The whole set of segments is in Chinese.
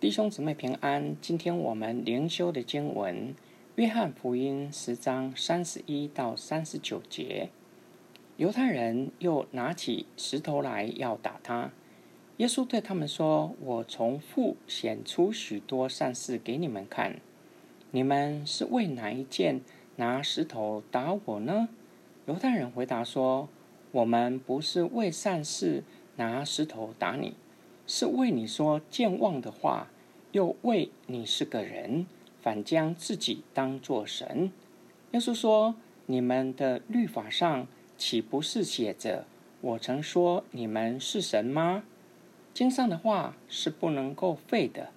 弟兄姊妹平安。今天我们灵修的经文《约翰福音》十章三十一到三十九节。犹太人又拿起石头来要打他。耶稣对他们说：“我从父显出许多善事给你们看，你们是为哪一件拿石头打我呢？”犹太人回答说：“我们不是为善事拿石头打你。”是为你说健忘的话，又为你是个人，反将自己当作神。耶稣说：“你们的律法上岂不是写着，我曾说你们是神吗？经上的话是不能够废的。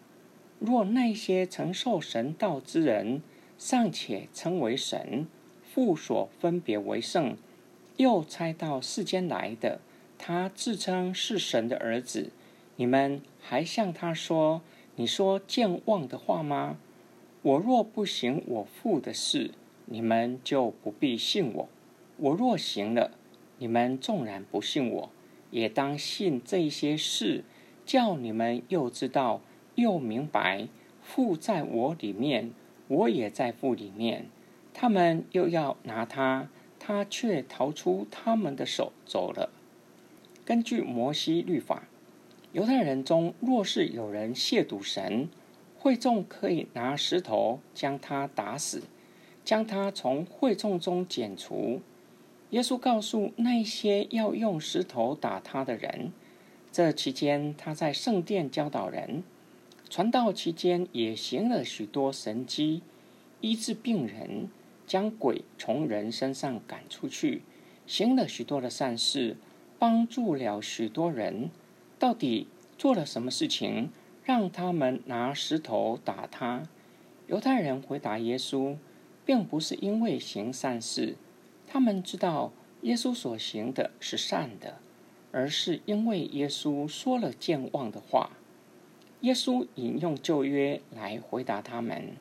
若那些曾受神道之人尚且称为神，父所分别为圣，又猜到世间来的，他自称是神的儿子。”你们还向他说：“你说健忘的话吗？我若不行我父的事，你们就不必信我；我若行了，你们纵然不信我，也当信这些事，叫你们又知道又明白父在我里面，我也在父里面。他们又要拿他，他却逃出他们的手走了。根据摩西律法。”犹太人中，若是有人亵渎神，会众可以拿石头将他打死，将他从会众中剪除。耶稣告诉那些要用石头打他的人，这期间他在圣殿教导人，传道期间也行了许多神迹，医治病人，将鬼从人身上赶出去，行了许多的善事，帮助了许多人。到底做了什么事情，让他们拿石头打他？犹太人回答耶稣，并不是因为行善事，他们知道耶稣所行的是善的，而是因为耶稣说了健忘的话。耶稣引用旧约来回答他们。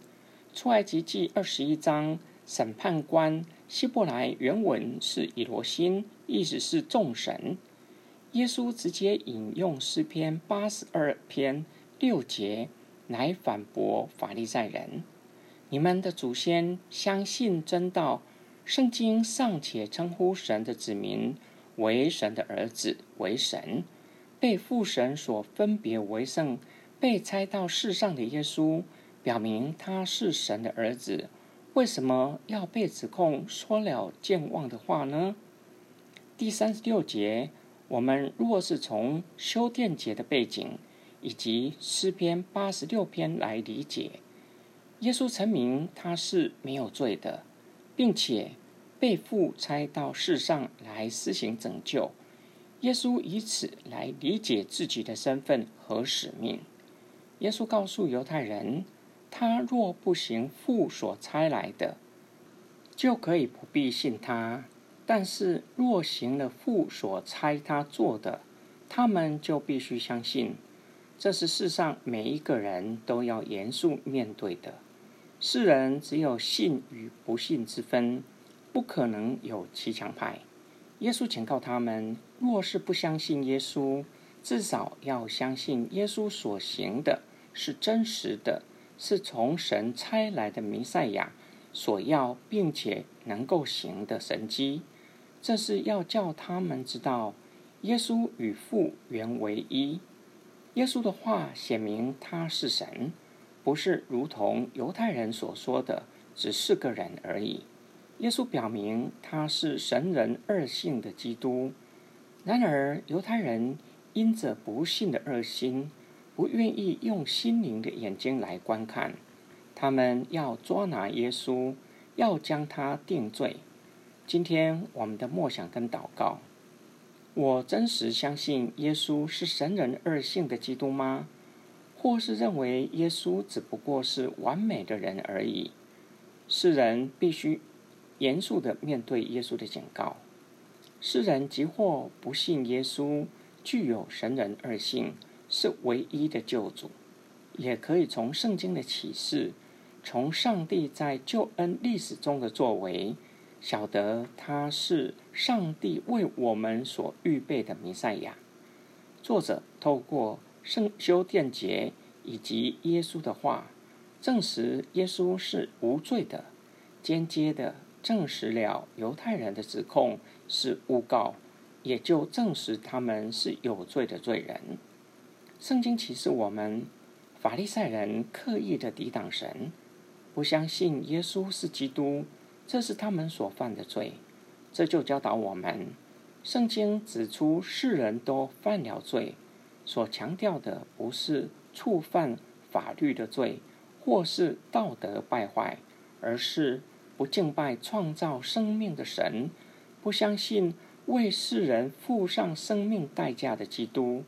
出埃及记二十一章，审判官希伯来原文是以罗心，意思是众神。耶稣直接引用诗篇八十二篇六节来反驳法利赛人：“你们的祖先相信真道，圣经尚且称呼神的子民为神的儿子为神，被父神所分别为圣，被差到世上的耶稣，表明他是神的儿子，为什么要被指控说了健忘的话呢？”第三十六节。我们若是从修殿节的背景以及诗篇八十六篇来理解，耶稣成名他是没有罪的，并且被父差到世上来施行拯救。耶稣以此来理解自己的身份和使命。耶稣告诉犹太人，他若不行父所差来的，就可以不必信他。但是，若行了父所差他做的，他们就必须相信。这是世上每一个人都要严肃面对的。世人只有信与不信之分，不可能有骑墙派。耶稣警告他们：若是不相信耶稣，至少要相信耶稣所行的是真实的，是从神差来的弥赛亚所要并且能够行的神迹。这是要叫他们知道，耶稣与父原为一。耶稣的话显明他是神，不是如同犹太人所说的只是个人而已。耶稣表明他是神人二性的基督。然而，犹太人因着不信的恶心，不愿意用心灵的眼睛来观看，他们要捉拿耶稣，要将他定罪。今天我们的默想跟祷告，我真实相信耶稣是神人二性的基督吗？或是认为耶稣只不过是完美的人而已？世人必须严肃的面对耶稣的警告。世人即或不信耶稣具有神人二性，是唯一的救主，也可以从圣经的启示，从上帝在救恩历史中的作为。晓得他是上帝为我们所预备的弥赛亚。作者透过圣修殿节以及耶稣的话，证实耶稣是无罪的，间接的证实了犹太人的指控是诬告，也就证实他们是有罪的罪人。圣经启示我们，法利赛人刻意的抵挡神，不相信耶稣是基督，这是他们所犯的罪。这就教导我们，圣经指出世人都犯了罪，所强调的不是触犯法律的罪，或是道德败坏，而是不敬拜创造生命的神，不相信为世人付上生命代价的基督，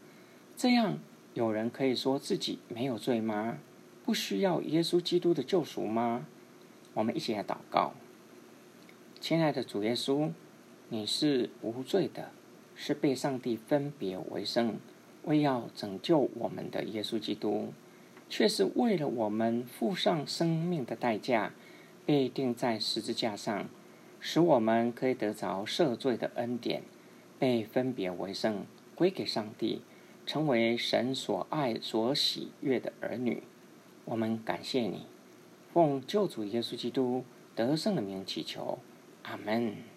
这样。有人可以说自己没有罪吗？不需要耶稣基督的救赎吗？我们一起来祷告。亲爱的主耶稣，你是无罪的，是被上帝分别为圣，为要拯救我们的耶稣基督，却是为了我们付上生命的代价，被钉在十字架上，使我们可以得着赦罪的恩典，被分别为圣，归给上帝。成为神所爱、所喜悦的儿女，我们感谢你，奉救主耶稣基督得胜的名祈求，Amen.